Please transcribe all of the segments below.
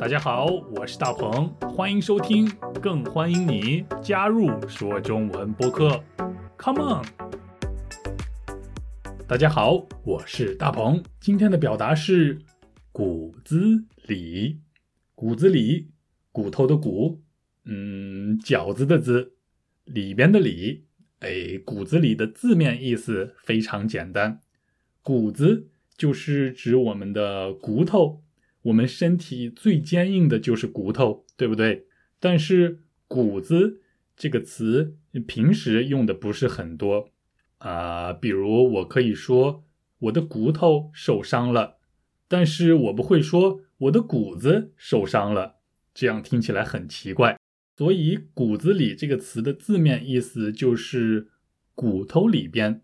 大家好，我是大鹏，欢迎收听，更欢迎你加入说中文播客。Come on！大家好，我是大鹏，今天的表达是骨子里，骨子里，骨头的骨，嗯，饺子的子，里边的里，哎，骨子里的字面意思非常简单，骨子就是指我们的骨头。我们身体最坚硬的就是骨头，对不对？但是“骨子”这个词平时用的不是很多啊。比如我可以说我的骨头受伤了，但是我不会说我的骨子受伤了，这样听起来很奇怪。所以“骨子里”这个词的字面意思就是骨头里边，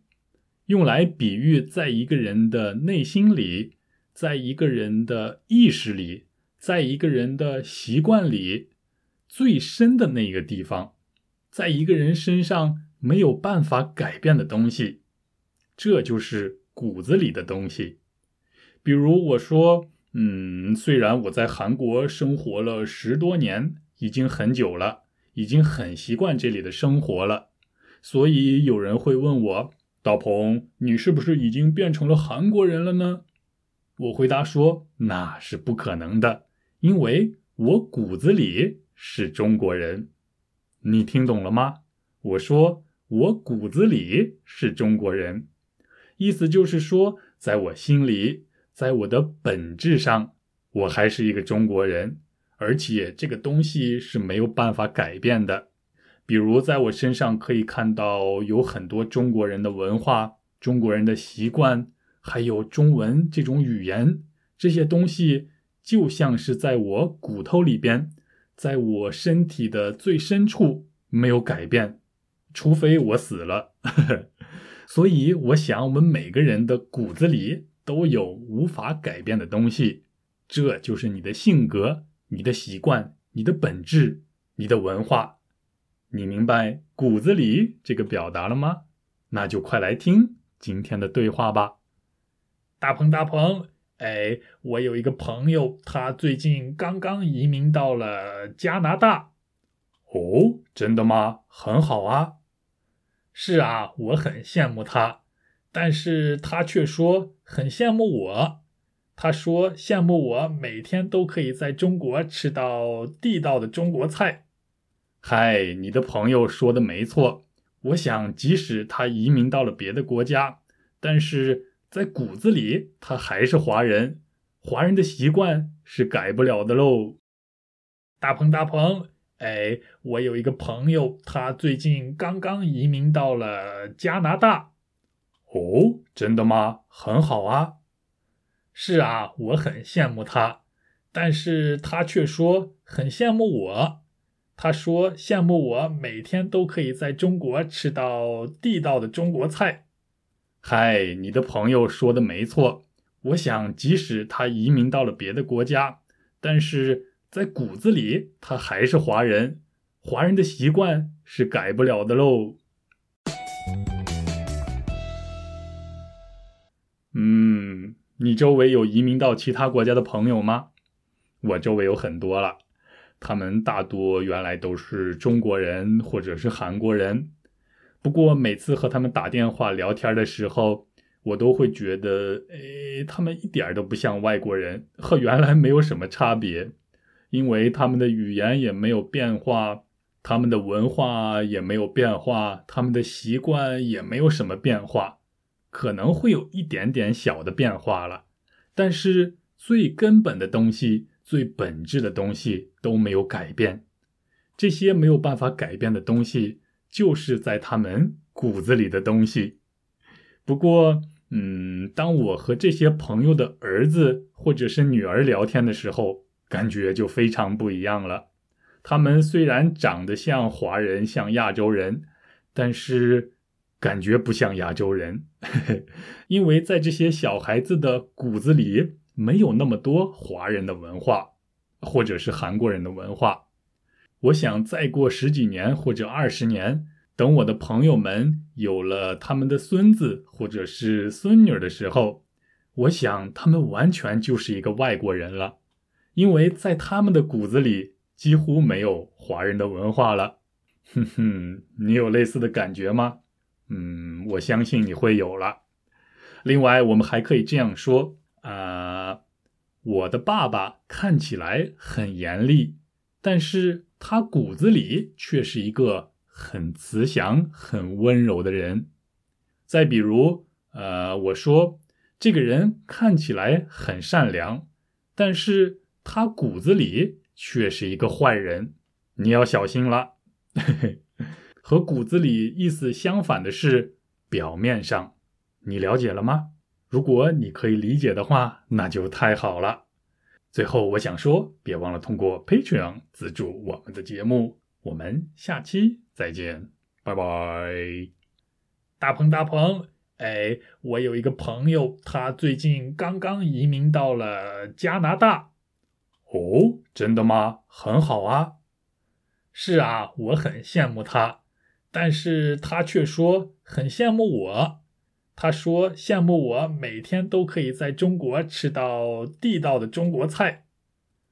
用来比喻在一个人的内心里。在一个人的意识里，在一个人的习惯里，最深的那个地方，在一个人身上没有办法改变的东西，这就是骨子里的东西。比如我说，嗯，虽然我在韩国生活了十多年，已经很久了，已经很习惯这里的生活了，所以有人会问我，道鹏，你是不是已经变成了韩国人了呢？我回答说：“那是不可能的，因为我骨子里是中国人。你听懂了吗？我说我骨子里是中国人，意思就是说，在我心里，在我的本质上，我还是一个中国人，而且这个东西是没有办法改变的。比如，在我身上可以看到有很多中国人的文化，中国人的习惯。”还有中文这种语言，这些东西就像是在我骨头里边，在我身体的最深处没有改变，除非我死了。所以，我想我们每个人的骨子里都有无法改变的东西，这就是你的性格、你的习惯、你的本质、你的文化。你明白“骨子里”这个表达了吗？那就快来听今天的对话吧。大鹏，大鹏，哎，我有一个朋友，他最近刚刚移民到了加拿大。哦，真的吗？很好啊。是啊，我很羡慕他，但是他却说很羡慕我。他说羡慕我每天都可以在中国吃到地道的中国菜。嗨，你的朋友说的没错。我想，即使他移民到了别的国家，但是。在骨子里，他还是华人，华人的习惯是改不了的喽。大鹏，大鹏，哎，我有一个朋友，他最近刚刚移民到了加拿大。哦，真的吗？很好啊。是啊，我很羡慕他，但是他却说很羡慕我。他说羡慕我每天都可以在中国吃到地道的中国菜。嗨，你的朋友说的没错。我想，即使他移民到了别的国家，但是在骨子里，他还是华人。华人的习惯是改不了的喽。嗯，你周围有移民到其他国家的朋友吗？我周围有很多了，他们大多原来都是中国人或者是韩国人。不过每次和他们打电话聊天的时候，我都会觉得，哎，他们一点都不像外国人，和原来没有什么差别，因为他们的语言也没有变化，他们的文化也没有变化，他们的习惯也没有什么变化，可能会有一点点小的变化了，但是最根本的东西、最本质的东西都没有改变，这些没有办法改变的东西。就是在他们骨子里的东西。不过，嗯，当我和这些朋友的儿子或者是女儿聊天的时候，感觉就非常不一样了。他们虽然长得像华人、像亚洲人，但是感觉不像亚洲人，因为在这些小孩子的骨子里没有那么多华人的文化，或者是韩国人的文化。我想再过十几年或者二十年，等我的朋友们有了他们的孙子或者是孙女的时候，我想他们完全就是一个外国人了，因为在他们的骨子里几乎没有华人的文化了。哼哼，你有类似的感觉吗？嗯，我相信你会有了。另外，我们还可以这样说啊，我的爸爸看起来很严厉，但是他骨子里却是一个很慈祥、很温柔的人。再比如，呃，我说这个人看起来很善良，但是他骨子里却是一个坏人，你要小心了。和骨子里意思相反的是表面上，你了解了吗？如果你可以理解的话，那就太好了。最后，我想说，别忘了通过 Patreon 资助我们的节目。我们下期再见，拜拜。大鹏，大鹏，哎，我有一个朋友，他最近刚刚移民到了加拿大。哦，真的吗？很好啊。是啊，我很羡慕他。但是他却说很羡慕我，他说羡慕我每天都可以在中国吃到地道的中国菜。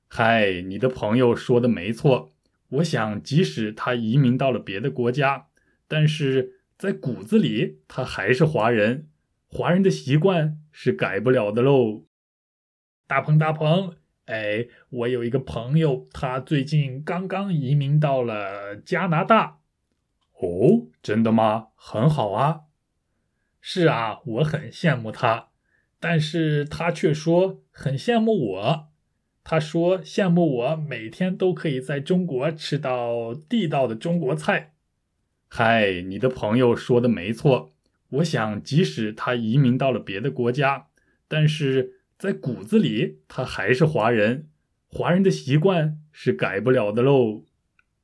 嗨，你的朋友说的没错。我想，即使他移民到了别的国家，但是在骨子里他还是华人，华人的习惯是改不了的喽。大鹏，大鹏，哎，我有一个朋友，他最近刚刚移民到了加拿大。哦，真的吗？很好啊。是啊，我很羡慕他，但是他却说很羡慕我。他说羡慕我每天都可以在中国吃到地道的中国菜。嗨，你的朋友说的没错。我想，即使他移民到了别的国家，但是在骨子里他还是华人，华人的习惯是改不了的喽。